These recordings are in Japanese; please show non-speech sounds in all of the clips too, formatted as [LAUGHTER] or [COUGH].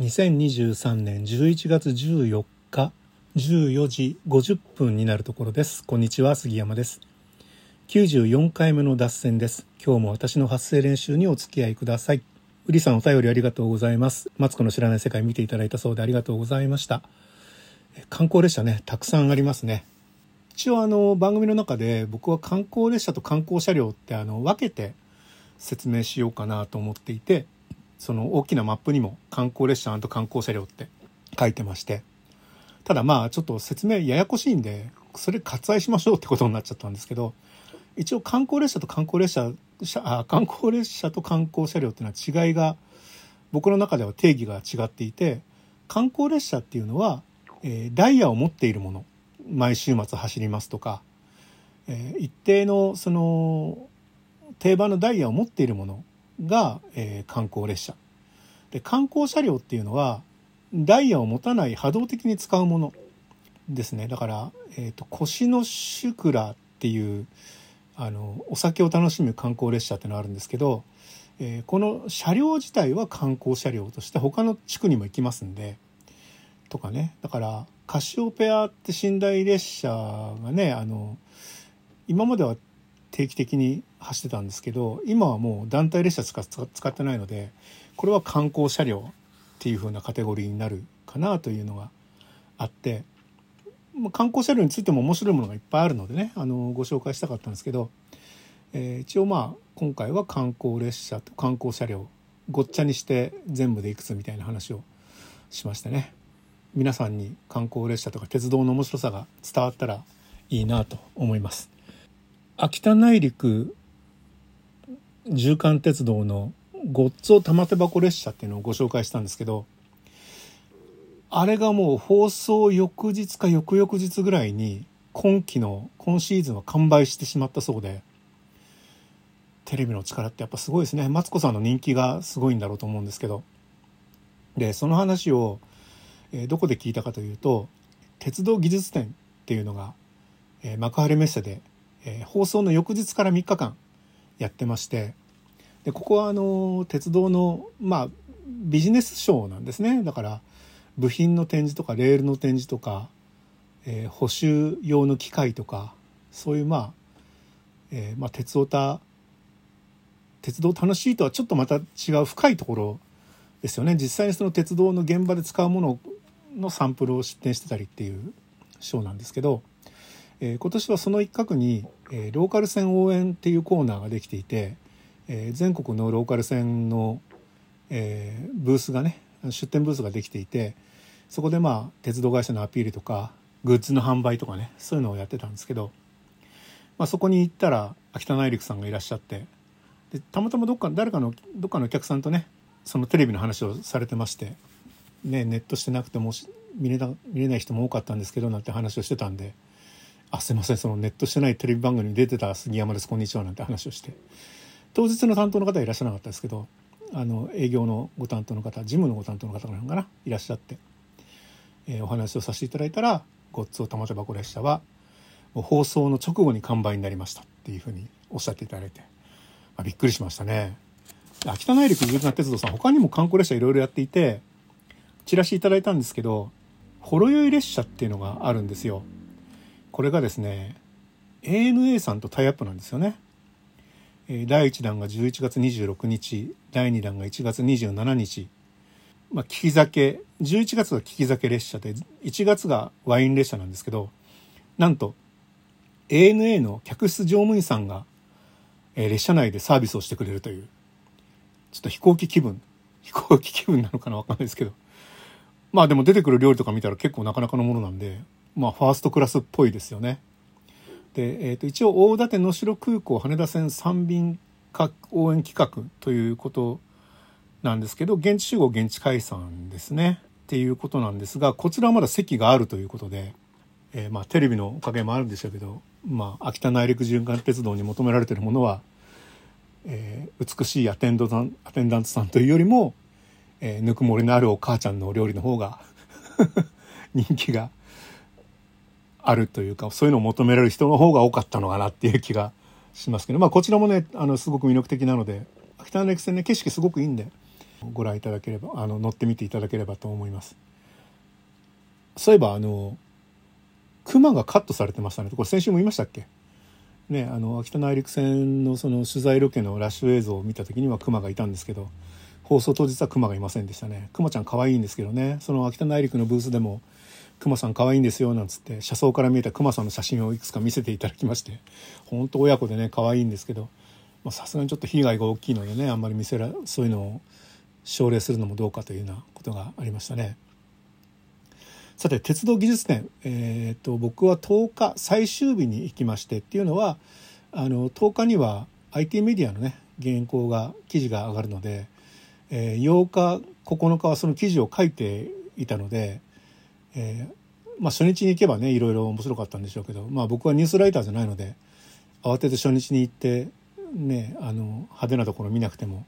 2023年11月14日14時50分になるところです。こんにちは杉山です。94回目の脱線です。今日も私の発声練習にお付き合いください。うりさんお便りありがとうございます。マツコの知らない世界見ていただいたそうでありがとうございました。観光列車ねたくさんありますね。一応あの番組の中で僕は観光列車と観光車両ってあの分けて説明しようかなと思っていてその大きなマップにも観光列車観光車両って書いてましてただまあちょっと説明ややこしいんでそれ割愛しましょうってことになっちゃったんですけど一応観光列車と観光列車あ観光列車と観光車両っていうのは違いが僕の中では定義が違っていて観光列車っていうのは、えー、ダイヤを持っているもの毎週末走りますとか、えー、一定のその定番のダイヤを持っているものが、えー、観光列車。で観光車両っていうのはダイヤを持たない波動的に使うものですね。だから、えーと、腰のシュクラっていうあのお酒を楽しむ観光列車っていうのがあるんですけど、えー、この車両自体は観光車両として他の地区にも行きますんでとかね。だからカシオペアって寝台列車がねあの今までは定期的に走ってたんですけど今はもう団体列車しか使ってないのでこれは観光車両っていう風なカテゴリーになるかなというのがあってま観光車両についても面白いものがいっぱいあるのでねあのご紹介したかったんですけど、えー、一応まあ今回は観光列車と観光車両ごっちゃにして全部でいくつみたいな話をしましてね皆さんに観光列車とか鉄道の面白さが伝わったらいいなと思います。秋田内陸縦貫鉄道のごっつお玉手箱列車っていうのをご紹介したんですけどあれがもう放送翌日か翌々日ぐらいに今期の今シーズンは完売してしまったそうでテレビの力ってやっぱすごいですね。マツコさんの人気がすごいんだろうと思うんですけど。でその話を、え、どこで聞いたかというと鉄道技術展っていうのが、え、幕張メッセで、えー、放送の翌日から3日間やってましてでここはあの鉄道のまあビジネスショーなんですね。だから部品の展示とかレールの展示とか、えー、補修用の機械とかそういうまあ、えー、まあ鉄オタ鉄道楽しいとはちょっとまた違う深いところですよね。実際にその鉄道の現場で使うもののサンプルを出展してたりっていうショーなんですけど、えー、今年はその一角に、えー、ローカル線応援っていうコーナーができていてえー、全国のローカル線の、えー、ブースがね出店ブースができていてそこでまあ鉄道会社のアピールとかグッズの販売とかねそういうのをやってたんですけど、まあ、そこに行ったら秋田内陸さんがいらっしゃってでたまたまどっか誰かのどっかのお客さんとねそのテレビの話をされてまして、ね、ネットしてなくても見れな見れない人も多かったんですけどなんて話をしてたんで「あすいませんそのネットしてないテレビ番組に出てた杉山ですこんにちは」なんて話をして当日の担当の方はいらっしゃらなかったですけどあの営業のご担当の方事務のご担当の方なのかないらっしゃって、えー、お話をさせていただいたら「ごっつお玉手箱列車は」放送の直後に完売になりましたっていうふうにおっしゃっていただいて、まあ、びっくりしましたね。秋田内陸牛鉄道さん他にも観光列車いろいろやっていてチラシいただいたんですけどほろ酔い列車っていうのがあるんですよ。これがですね ANA さんとタイアップなんですよね。第1弾が11月26日第2弾が1月27日まあ、聞き酒11月は聞き酒列車で1月がワイン列車なんですけどなんと ANA の客室乗務員さんが、列車内でサービスをしてくれるというちょっと飛行機気分飛行機気分なのかなわかんないですけどまあでも出てくる料理とか見たら結構なかなかのものなんでまあファーストクラスっぽいですよね。で、えー、と一応大館能代空港羽田線3便応援企画ということなんですけど現地集合現地解散ですねっていうことなんですがこちらはまだ席があるということで、えー、まあテレビのおかげもあるんでしょうけど、まあ、秋田内陸循環鉄道に求められてるものは、えー、美しいアテンドアテンダントさんというよりも、えー、ぬくもりのあるお母ちゃんのお料理の方が [LAUGHS] 人気があるというかそういうのを求められる人の方が多かったのかなっていう気がしますけどまあこちらもねあのすごく魅力的なので秋田の歴戦ね景色すごくいいんでご覧いただければあの乗ってみていただければと思います。そういえばあの熊がカットされてましたね。これ先週も言いましたっけ？ねあの秋田内陸線のその取材ロケのラッシュ映像を見た時には熊がいたんですけど放送当日は熊がいませんでしたね。熊ちゃん可愛いんですけどね。その秋田内陸のブースでも熊さん可愛いんですよなんつって車窓から見えた熊さんの写真をいくつか見せていただきまして本当親子でね可愛いんですけどさすがにちょっと被害が大きいのでねあんまり見せらそういうのを奨励するのもどうかというようなことがありましたね。さて鉄道技術展、えーと、僕は10日最終日に行きましてっていうのはあの10日には IT メディアのね原稿が記事が上がるので、えー、8日9日はその記事を書いていたので、えー、まあ、初日に行けばねいろいろ面白かったんでしょうけど、まあ、僕はニュースライターじゃないので慌てて初日に行ってねあの派手なところ見なくても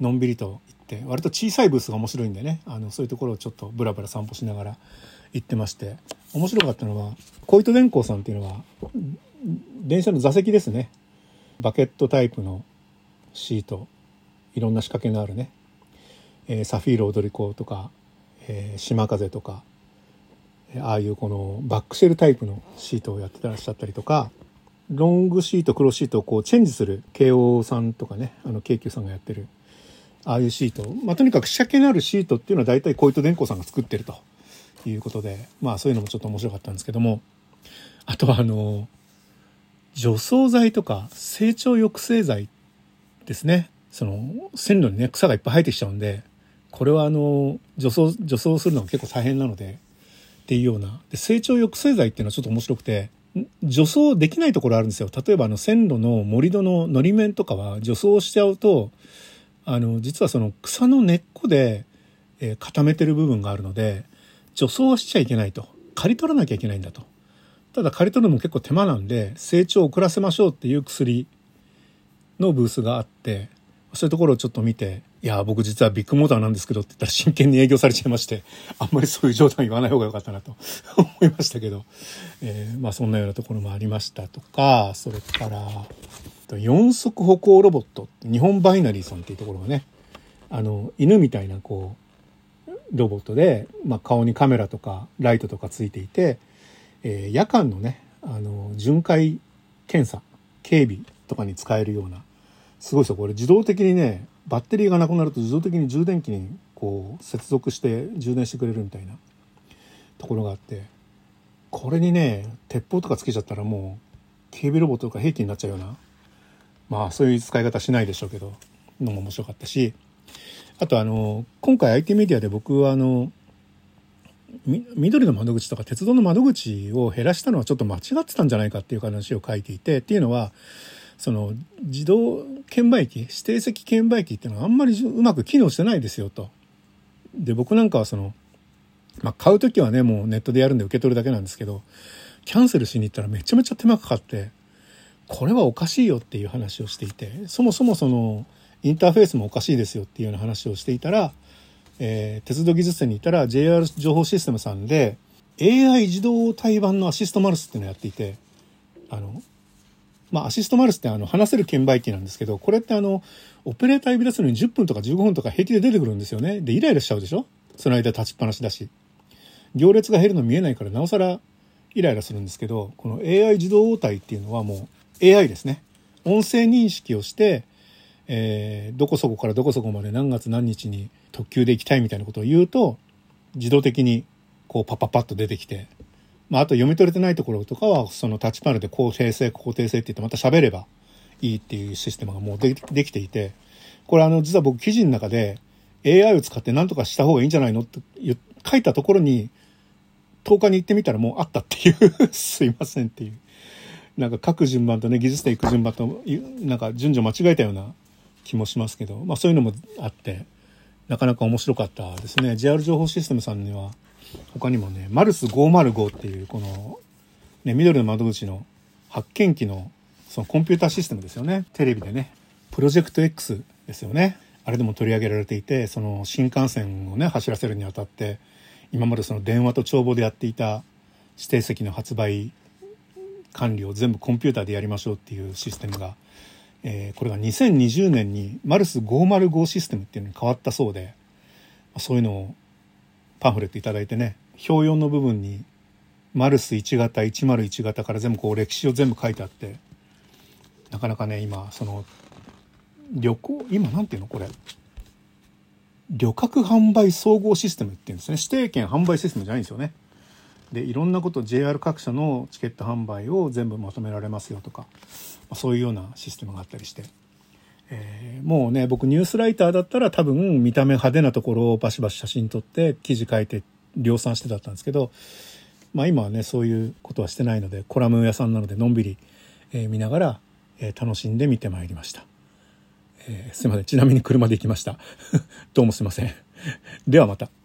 のんびりと行って割と小さいブースが面白いんでねあのそういうところをちょっとブラブラ散歩しながら行ってまして面白かったのは小糸電工さんっていうのは電車の座席ですね。バケットタイプのシートいろんな仕掛けのあるね、えー、サフィール踊り子とか、えー、島風とかああいうこのバックシェルタイプのシートをやってらっしゃったりとかロングシート黒シートをこうチェンジする慶応さんとかねあの京急さんがやってるああいうシート、まあ、とにかく仕掛けのあるシートっていうのは大体小糸電工さんが作ってるということでまあそういうのもちょっと面白かったんですけどもあとはあの除草剤とか成長抑制剤ですね。その線路にね草がいっぱい生えてきちゃうんでこれはあの除草除草するのが結構大変なのでっていうような。で成長抑制剤っていうのはちょっと面白くて除草できないところあるんですよ。例えばあの線路の盛り土ののり面とかは除草しちゃうとあの実はその草の根っこで、えー、固めてる部分があるので除草はしちゃいけないと。刈り取らなきゃいけないんだと。ただ刈り取るのも結構手間なんで成長を遅らせましょうっていう薬のブースがあってそういうところをちょっと見て「いや僕実はビッグモーターなんですけど」って言ったら真剣に営業されちゃいましてあんまりそういう冗談言わない方が良かったなと思いましたけど、えー、まあそんなようなところもありましたとかそれから四足歩行ロボット日本バイナリーさんっていうところがねあの犬みたいなこうロボットで、まあ、顔にカメラとかライトとかついていて、えー、夜間のねあの巡回検査警備とかに使えるようなすごいですよ。これ自動的にねバッテリーがなくなると自動的に充電器にこう接続して充電してくれるみたいなところがあってこれにね鉄砲とかつけちゃったらもう警備ロボットとか兵器になっちゃうようなまあそういう使い方しないでしょうけどのも面白かったしあとあの今回 IT メディアで僕はあの緑の窓口とか鉄道の窓口を減らしたのはちょっと間違ってたんじゃないかっていう話を書いていてっていうのはその自動券売機指定席券売機っていうのはあんまりうまく機能してないですよと。で僕なんかはその、まあ、買う時はねもうネットでやるんで受け取るだけなんですけどキャンセルしに行ったらめちゃめちゃ手間かかってこれはおかしいよっていう話をしていてそもそもそのインターフェースもおかしいですよっていうような話をしていたら、えー、鉄道技術展に行ったら JR 情報システムさんで AI 自動対バンのアシストマルスっていうのをやっていてあのまあ、アシストマルスってあの、話せる券売機なんですけど、これってあの、オペレーター呼び出すのに10分とか15分とか平気で出てくるんですよね。で、イライラしちゃうでしょ？その間立ちっぱなしだし。行列が減るの見えないから、なおさらイライラするんですけど、この AI 自動応対っていうのはもう AI ですね。音声認識をして、えー、どこそこからどこそこまで何月何日に特急で行きたいみたいなことを言うと、自動的にこうパパパッと出てきて、まあ、あと読み取れてないところとかは、そのタッチパネルで高訂正、高訂正って言ってまた喋ればいいっていうシステムがもうでできていて、これあの、実は僕記事の中で AI を使って何とかした方がいいんじゃないのって書いたところに、10日に行ってみたらもうあったっていう [LAUGHS] すいませんっていう。なんか書く順番とね、技術で行く順番と、なんか順序間違えたような気もしますけど、まあそういうのもあって、なかなか面白かったですね。JR 情報システムさんには、他にもね、マルス505っていうこの、ね、緑の窓口の発見機のそのコンピューターシステムですよね。テレビでね。プロジェクト X ですよね。あれでも取り上げられていて、その新幹線をね、走らせるにあたって、今までその電話と帳簿でやっていた指定席の発売管理を全部コンピューターでやりましょうっていうシステムがえー、これが2020年にマルス505システムっていうのに変わったそうでそういうのをパンフレット頂いてね表4の部分にマルス1型101型から全部こう歴史を全部書いてあってなかなかね今その旅行今なんていうのこれ。旅客販売総合システムっていうんですね。指定券販売システムじゃないんですよね。でいろんなこと JR 各社のチケット販売を全部まとめられますよとか、そういうようなシステムがあったりして、もうね僕ニュースライターだったら多分見た目派手なところをバシバシ写真撮って記事書いて量産してだったんですけど、まあ、今はねそういうことはしてないのでコラム屋さんなのでのんびり、えー、見ながら、えー、楽しんで見てまいりました。えー、すいません。ちなみに車で行きました。[LAUGHS] どうもすいません。[LAUGHS] ではまた。